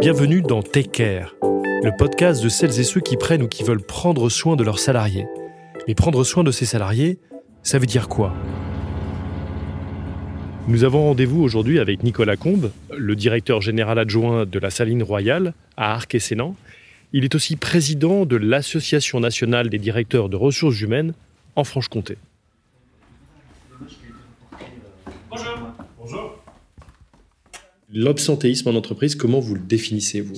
Bienvenue dans Take Care, le podcast de celles et ceux qui prennent ou qui veulent prendre soin de leurs salariés. Mais prendre soin de ces salariés, ça veut dire quoi? Nous avons rendez-vous aujourd'hui avec Nicolas Combe, le directeur général adjoint de la Saline Royale à Arc et Sénan. Il est aussi président de l'Association nationale des directeurs de ressources humaines en Franche-Comté. L'absentéisme en entreprise, comment vous le définissez, vous?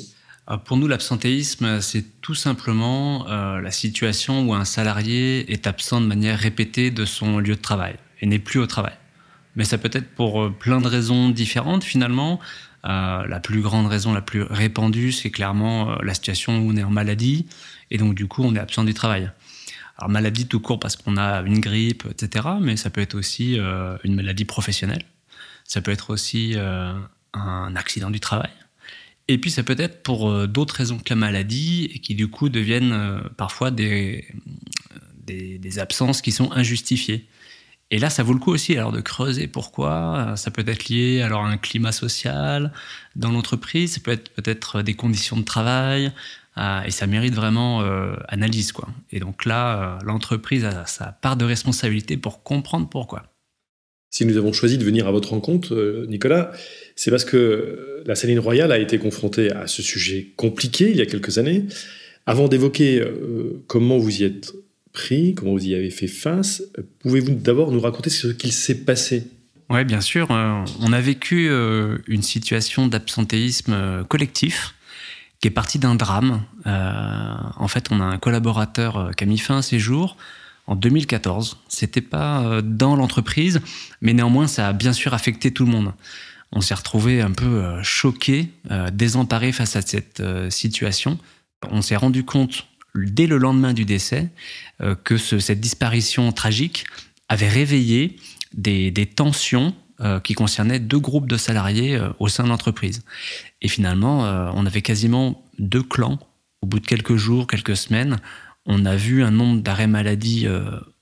Euh, Pour nous, l'absentéisme, c'est tout simplement euh, la situation où un salarié est absent de manière répétée de son lieu de travail et n'est plus au travail. Mais ça peut être pour euh, plein de raisons différentes finalement. la plus grande raison, la plus répandue, c'est clairement la situation où on est en maladie et donc du coup on est absent du travail. Alors maladie tout court parce qu'on a une grippe, etc. Mais ça peut être aussi une maladie professionnelle. Ça peut être aussi un accident du travail. Et puis ça peut être pour euh, d'autres raisons que la maladie et qui du coup deviennent euh, parfois des, des, absences qui sont injustifiées. Et là, ça vaut le coup aussi alors de creuser pourquoi. Ça peut être lié alors à un climat social dans l'entreprise, ça peut être peut-être des conditions de travail, euh, et ça mérite vraiment analyse quoi. Et donc là, l'entreprise a sa part de responsabilité pour comprendre pourquoi. Si nous avons choisi de venir à votre rencontre, Nicolas, c'est parce que la Saline Royale a été confrontée à ce sujet compliqué il y a quelques années. Avant d'évoquer euh, comment vous y êtes pris, comment vous y avez fait face, pouvez-vous d'abord nous raconter ce qu'il s'est passé? Oui, bien sûr. Euh, on a vécu euh, une situation d'absentéisme collectif qui est partie d'un drame. en fait, on a un collaborateur qui a mis fin à ses jours en 2014. C'était pas dans l'entreprise, mais néanmoins, ça a bien sûr affecté tout le monde on s'est retrouvé un peu euh, choqué, euh, désemparé face à cette euh, situation. On s'est rendu compte dès le lendemain du décès que cette disparition tragique avait réveillé des, tensions qui concernaient deux groupes de salariés au sein de l'entreprise. Et finalement, on avait quasiment deux clans. Au bout de quelques jours, quelques semaines, on a vu un nombre d'arrêts maladie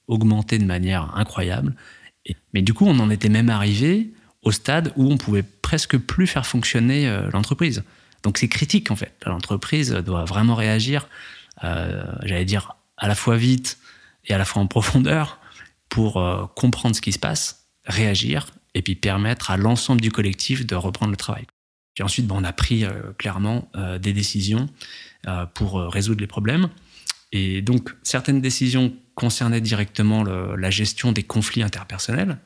augmenter de manière incroyable. mais du coup, on en était même arrivé au stade où on pouvait presque plus faire fonctionner euh, l'entreprise. Donc c'est critique en fait. L'entreprise doit vraiment réagir, euh, j'allais dire, à la fois vite et à la fois en profondeur pour euh, comprendre ce qui se passe, réagir et puis permettre à l'ensemble du collectif de reprendre le travail. Puis ensuite, on a pris clairement des décisions pour résoudre les problèmes. Et donc certaines décisions concernaient directement la gestion des conflits interpersonnels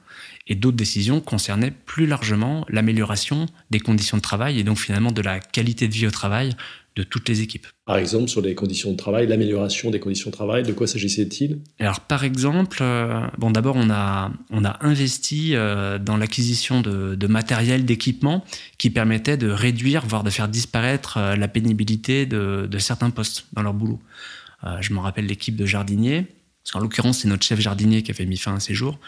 et d'autres décisions concernaient plus largement l'amélioration des conditions de travail et donc finalement de la qualité de vie au travail de toutes les équipes. Par exemple, sur les conditions de travail, l'amélioration des conditions de travail, de quoi s'agissait-il? Alors, par exemple, euh, bon, d'abord, on a, on a investi euh, dans l'acquisition de, matériel, d'équipement qui permettait de réduire, voire de faire disparaître euh, la pénibilité de, de, certains postes dans leur boulot. Je me rappelle l'équipe de jardiniers, parce qu'en l'occurrence, c'est notre chef jardinier qui avait mis fin à ses jours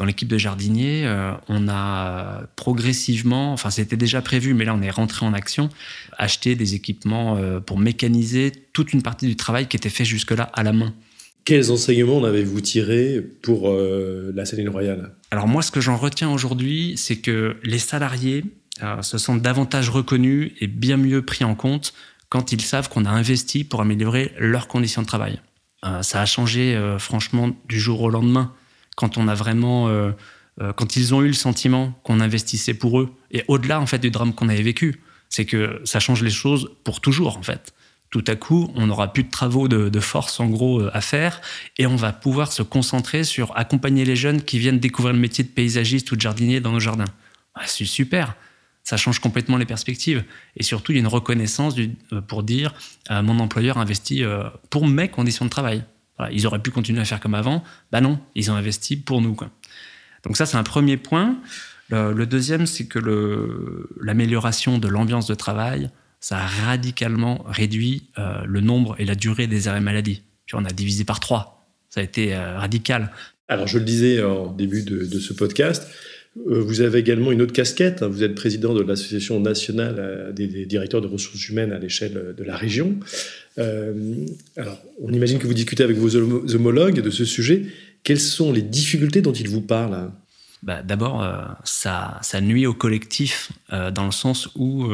dans l'équipe de jardiniers, euh, on a progressivement, enfin c'était déjà prévu, mais là on est rentré en action, acheté des équipements euh, pour mécaniser toute une partie du travail qui était fait jusque-là à la main. Quels enseignements en avez-vous tiré pour euh, la Saline Royale? Alors moi, ce que j'en retiens aujourd'hui, c'est que les salariés se sentent davantage reconnus et bien mieux pris en compte quand ils savent qu'on a investi pour améliorer leurs conditions de travail. ça a changé franchement du jour au lendemain quand on a vraiment, euh, euh, quand ils ont eu le sentiment qu'on investissait pour eux, et au-delà en fait du drame qu'on avait vécu, c'est que ça change les choses pour toujours en fait. Tout à coup, on n'aura plus de travaux de, force en gros euh, à faire, et on va pouvoir se concentrer sur accompagner les jeunes qui viennent découvrir le métier de paysagiste ou de jardinier dans nos jardins. Ah, c'est super ça change complètement les perspectives. Et surtout, il y a une reconnaissance pour dire mon employeur investit pour mes conditions de travail ils auraient pu continuer à faire comme avant. Bah non, ils ont investi pour nous. Donc ça, c'est un premier point. Le, deuxième, c'est que l'amélioration de l'ambiance de travail, ça a radicalement réduit euh, le nombre et la durée des arrêts maladie. on a divisé par trois. Ça a été euh, radical. Alors, je le disais en début de, ce podcast, euh, vous avez également une autre casquette. Hein. Vous êtes président de l'Association nationale des, directeurs de ressources humaines à l'échelle de la région. Euh, alors, on imagine que vous discutez avec vos homologues de ce sujet. Quelles sont les difficultés dont ils vous parlent bah, D'abord, ça, ça, nuit au collectif dans le sens où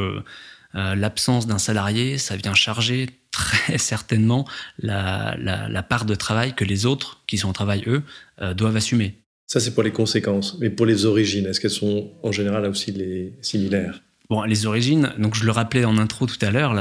l'absence d'un salarié, ça vient charger très certainement la, la, part de travail que les autres, qui sont au travail eux, doivent assumer. Ça, c'est pour les conséquences. Mais pour les origines, est-ce qu'elles sont en général aussi les similaires? Bon, les origines, donc je le rappelais en intro tout à l'heure,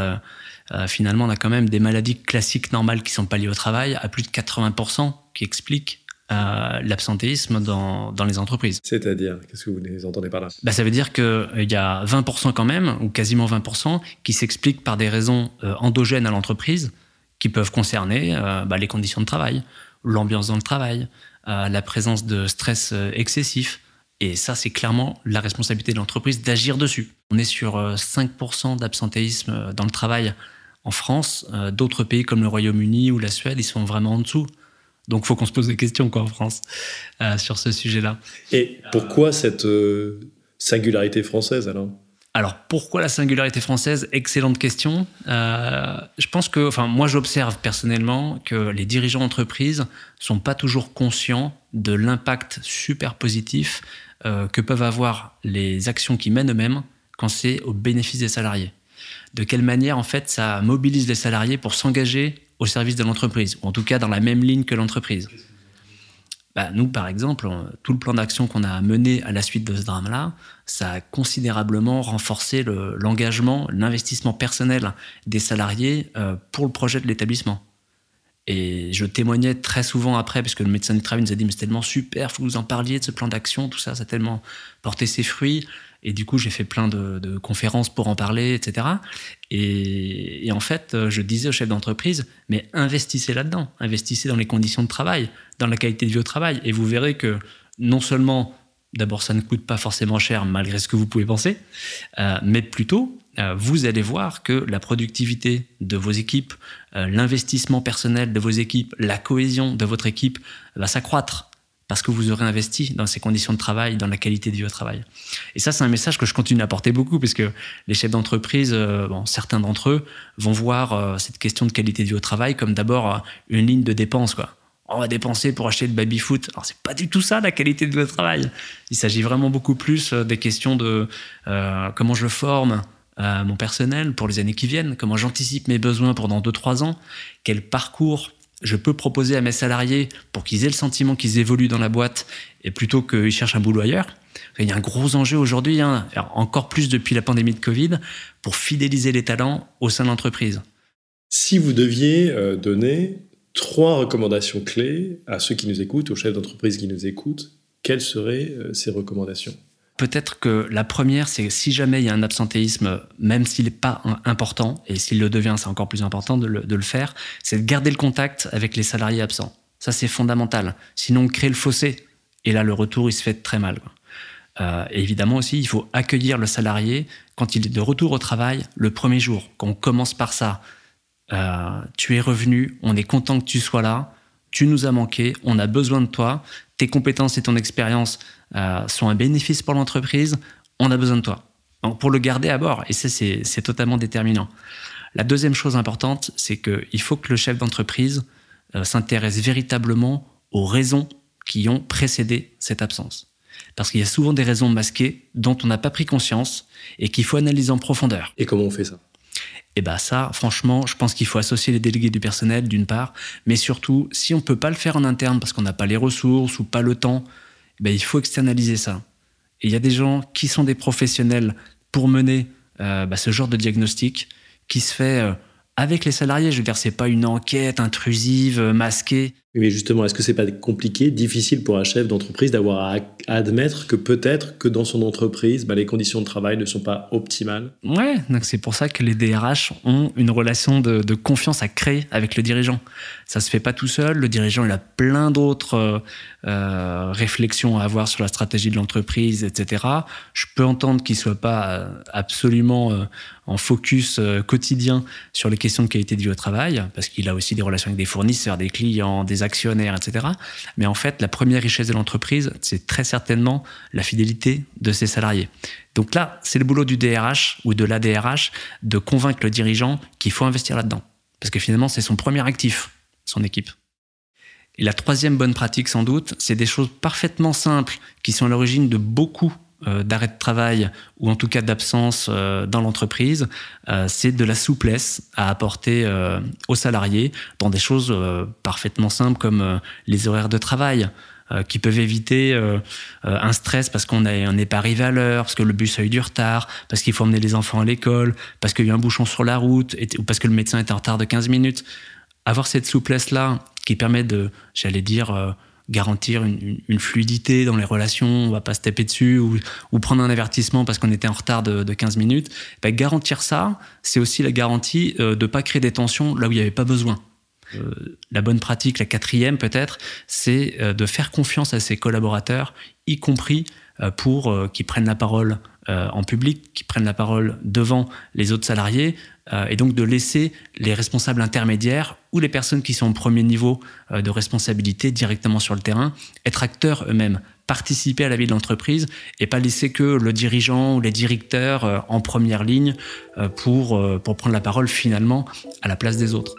euh, finalement, on a quand même des maladies classiques normales qui sont pas liées au travail, à plus de 80%, qui expliquent euh, l'absentéisme dans, dans, les entreprises. C'est-à-dire, qu'est-ce que vous les entendez par là? Bah, Ça veut dire qu'il euh, y a 20% quand même, ou quasiment 20%, qui s'expliquent par des raisons endogènes à l'entreprise, qui peuvent concerner bah, les conditions de travail, l'ambiance dans le travail, la présence de stress excessif, et ça, c'est clairement la responsabilité de l'entreprise d'agir dessus. On est sur 5% euh, d'absentéisme euh, dans le travail en France. Euh, d'autres pays comme le Royaume-Uni ou la Suède, ils sont vraiment en dessous. Donc, il faut qu'on se pose des questions quoi, en France sur ce sujet-là. Et pourquoi cette singularité française alors? Alors pourquoi la singularité française? Excellente question. je pense que, enfin moi j'observe personnellement que les dirigeants d'entreprise sont pas toujours conscients de l'impact super positif euh, que peuvent avoir les actions qui mènent eux-mêmes quand c'est au bénéfice des salariés. De quelle manière, en fait, ça mobilise les salariés pour s'engager au service de l'entreprise, ou en tout cas dans la même ligne que l'entreprise. Bah, nous, par exemple, tout le plan d'action qu'on a mené à la suite de ce drame-là, ça a considérablement renforcé l'engagement, l'investissement personnel des salariés euh, pour le projet de l'établissement. Et je témoignais très souvent après, parce que le médecin du travail nous a dit, mais c'est tellement super, faut que vous en parliez de ce plan d'action, tout ça, ça a tellement porté ses fruits. Et du coup, j'ai fait plein de, conférences pour en parler, etc. Et, en fait, je disais aux chefs d'entreprise, mais investissez là-dedans, investissez dans les conditions de travail, dans la qualité de vie au travail. Et vous verrez que non seulement, d'abord, ça ne coûte pas forcément cher, malgré ce que vous pouvez penser, euh, mais plutôt, euh, vous allez voir que la productivité de vos équipes, euh, l'investissement personnel de vos équipes, la cohésion de votre équipe va s'accroître parce que vous aurez investi dans ces conditions de travail, dans la qualité de vie au travail. Et ça, c'est un message que je continue à porter beaucoup, parce que les chefs d'entreprise, euh, bon, certains d'entre eux, vont voir cette question de qualité de vie au travail comme d'abord une ligne de dépense. Quoi. On va dépenser pour acheter le baby-foot. Alors, c'est pas du tout ça, la qualité de vie au travail. Il s'agit vraiment beaucoup plus des questions de comment je forme, mon personnel pour les années qui viennent, comment j'anticipe mes besoins pendant 2-3 ans, quel parcours je peux proposer à mes salariés pour qu'ils aient le sentiment qu'ils évoluent dans la boîte et plutôt qu'ils cherchent un boulot ailleurs. Il y a un gros enjeu aujourd'hui, hein, encore plus depuis la pandémie de Covid, pour fidéliser les talents au sein de l'entreprise. Si vous deviez euh, donner trois recommandations clés à ceux qui nous écoutent, aux chefs d'entreprise qui nous écoutent, quelles seraient euh, ces recommandations? Peut-être que la première, c'est si jamais il y a un absentéisme, même s'il n'est pas important, et s'il le devient, c'est encore plus important de le, faire, c'est de garder le contact avec les salariés absents. Ça, c'est fondamental. Sinon, on crée le fossé. Et là, le retour, il se fait très mal. Euh, évidemment aussi, il faut accueillir le salarié quand il est de retour au travail le premier jour. Quand on commence par ça, euh, tu es revenu, on est content que tu sois là, tu nous as manqué, on a besoin de toi, tes compétences et ton expérience euh, sont un bénéfice pour l'entreprise, on a besoin de toi. Pour le garder à bord, et ça c'est totalement déterminant. La deuxième chose importante, c'est qu'il faut que le chef d'entreprise euh, s'intéresse véritablement aux raisons qui ont précédé cette absence. Parce qu'il y a souvent des raisons masquées dont on n'a pas pris conscience et qu'il faut analyser en profondeur. Et comment on fait ça? Et bien ça, franchement, je pense qu'il faut associer les délégués du personnel d'une part, mais surtout, si on ne peut pas le faire en interne parce qu'on n'a pas les ressources ou pas le temps, ben, il faut externaliser ça. Et il y a des gens qui sont des professionnels pour mener euh, bah, ce genre de diagnostic qui se fait euh, avec les salariés. Je veux dire, c'est pas une enquête intrusive, euh, masquée. Mais justement, est-ce que c'est pas compliqué, difficile pour un chef d'entreprise d'avoir à, admettre que peut-être que dans son entreprise, bah, les conditions de travail ne sont pas optimales? Ouais, donc c'est pour ça que les DRH ont une relation de, confiance à créer avec le dirigeant. Ça se fait pas tout seul. Le dirigeant, il a plein d'autres euh, euh, réflexions à avoir sur la stratégie de l'entreprise, etc. Je peux entendre qu'il soit pas euh, absolument en focus quotidien sur les questions de qualité de vie au travail, parce qu'il a aussi des relations avec des fournisseurs, des clients, des actionnaires, etc. Mais en fait, la première richesse de l'entreprise, c'est très certainement la fidélité de ses salariés. Donc là, c'est le boulot du DRH ou de l'ADRH de convaincre le dirigeant qu'il faut investir là-dedans. Parce que finalement, c'est son premier actif, son équipe. Et la troisième bonne pratique, sans doute, c'est des choses parfaitement simples qui sont à l'origine de beaucoup d'arrêt de travail ou en tout cas d'absence euh, dans l'entreprise, euh, c'est de la souplesse à apporter aux salariés dans des choses parfaitement simples comme les horaires de travail. qui peuvent éviter un stress parce qu'on n'est pas arrivé à l'heure, parce que le bus a eu du retard, parce qu'il faut emmener les enfants à l'école, parce qu'il y a eu un bouchon sur la route, ou parce que le médecin est en retard de 15 minutes. Avoir cette souplesse-là qui permet de, j'allais dire, garantir une, fluidité dans les relations, on va pas se taper dessus ou, prendre un avertissement parce qu'on était en retard de, 15 minutes. Ben, garantir ça, c'est aussi la garantie euh, de pas créer des tensions là où il n'y avait pas besoin. Euh, la bonne pratique, la quatrième peut-être, c'est euh, de faire confiance à ses collaborateurs, y compris pour qu'ils prennent la parole en public, qu'ils prennent la parole devant les autres salariés, euh, et donc de laisser les responsables intermédiaires ou les personnes qui sont au premier niveau euh, de responsabilité directement sur le terrain être acteurs eux-mêmes, participer à la vie de l'entreprise et pas laisser que le dirigeant ou les directeurs euh, en première ligne pour, pour prendre la parole finalement à la place des autres.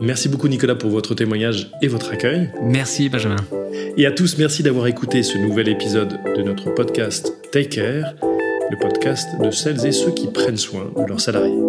Merci beaucoup Nicolas pour votre témoignage et votre accueil. Merci Benjamin. Et à tous, merci d'avoir écouté ce nouvel épisode de notre podcast Take Care, le podcast de celles et ceux qui prennent soin de leurs salariés.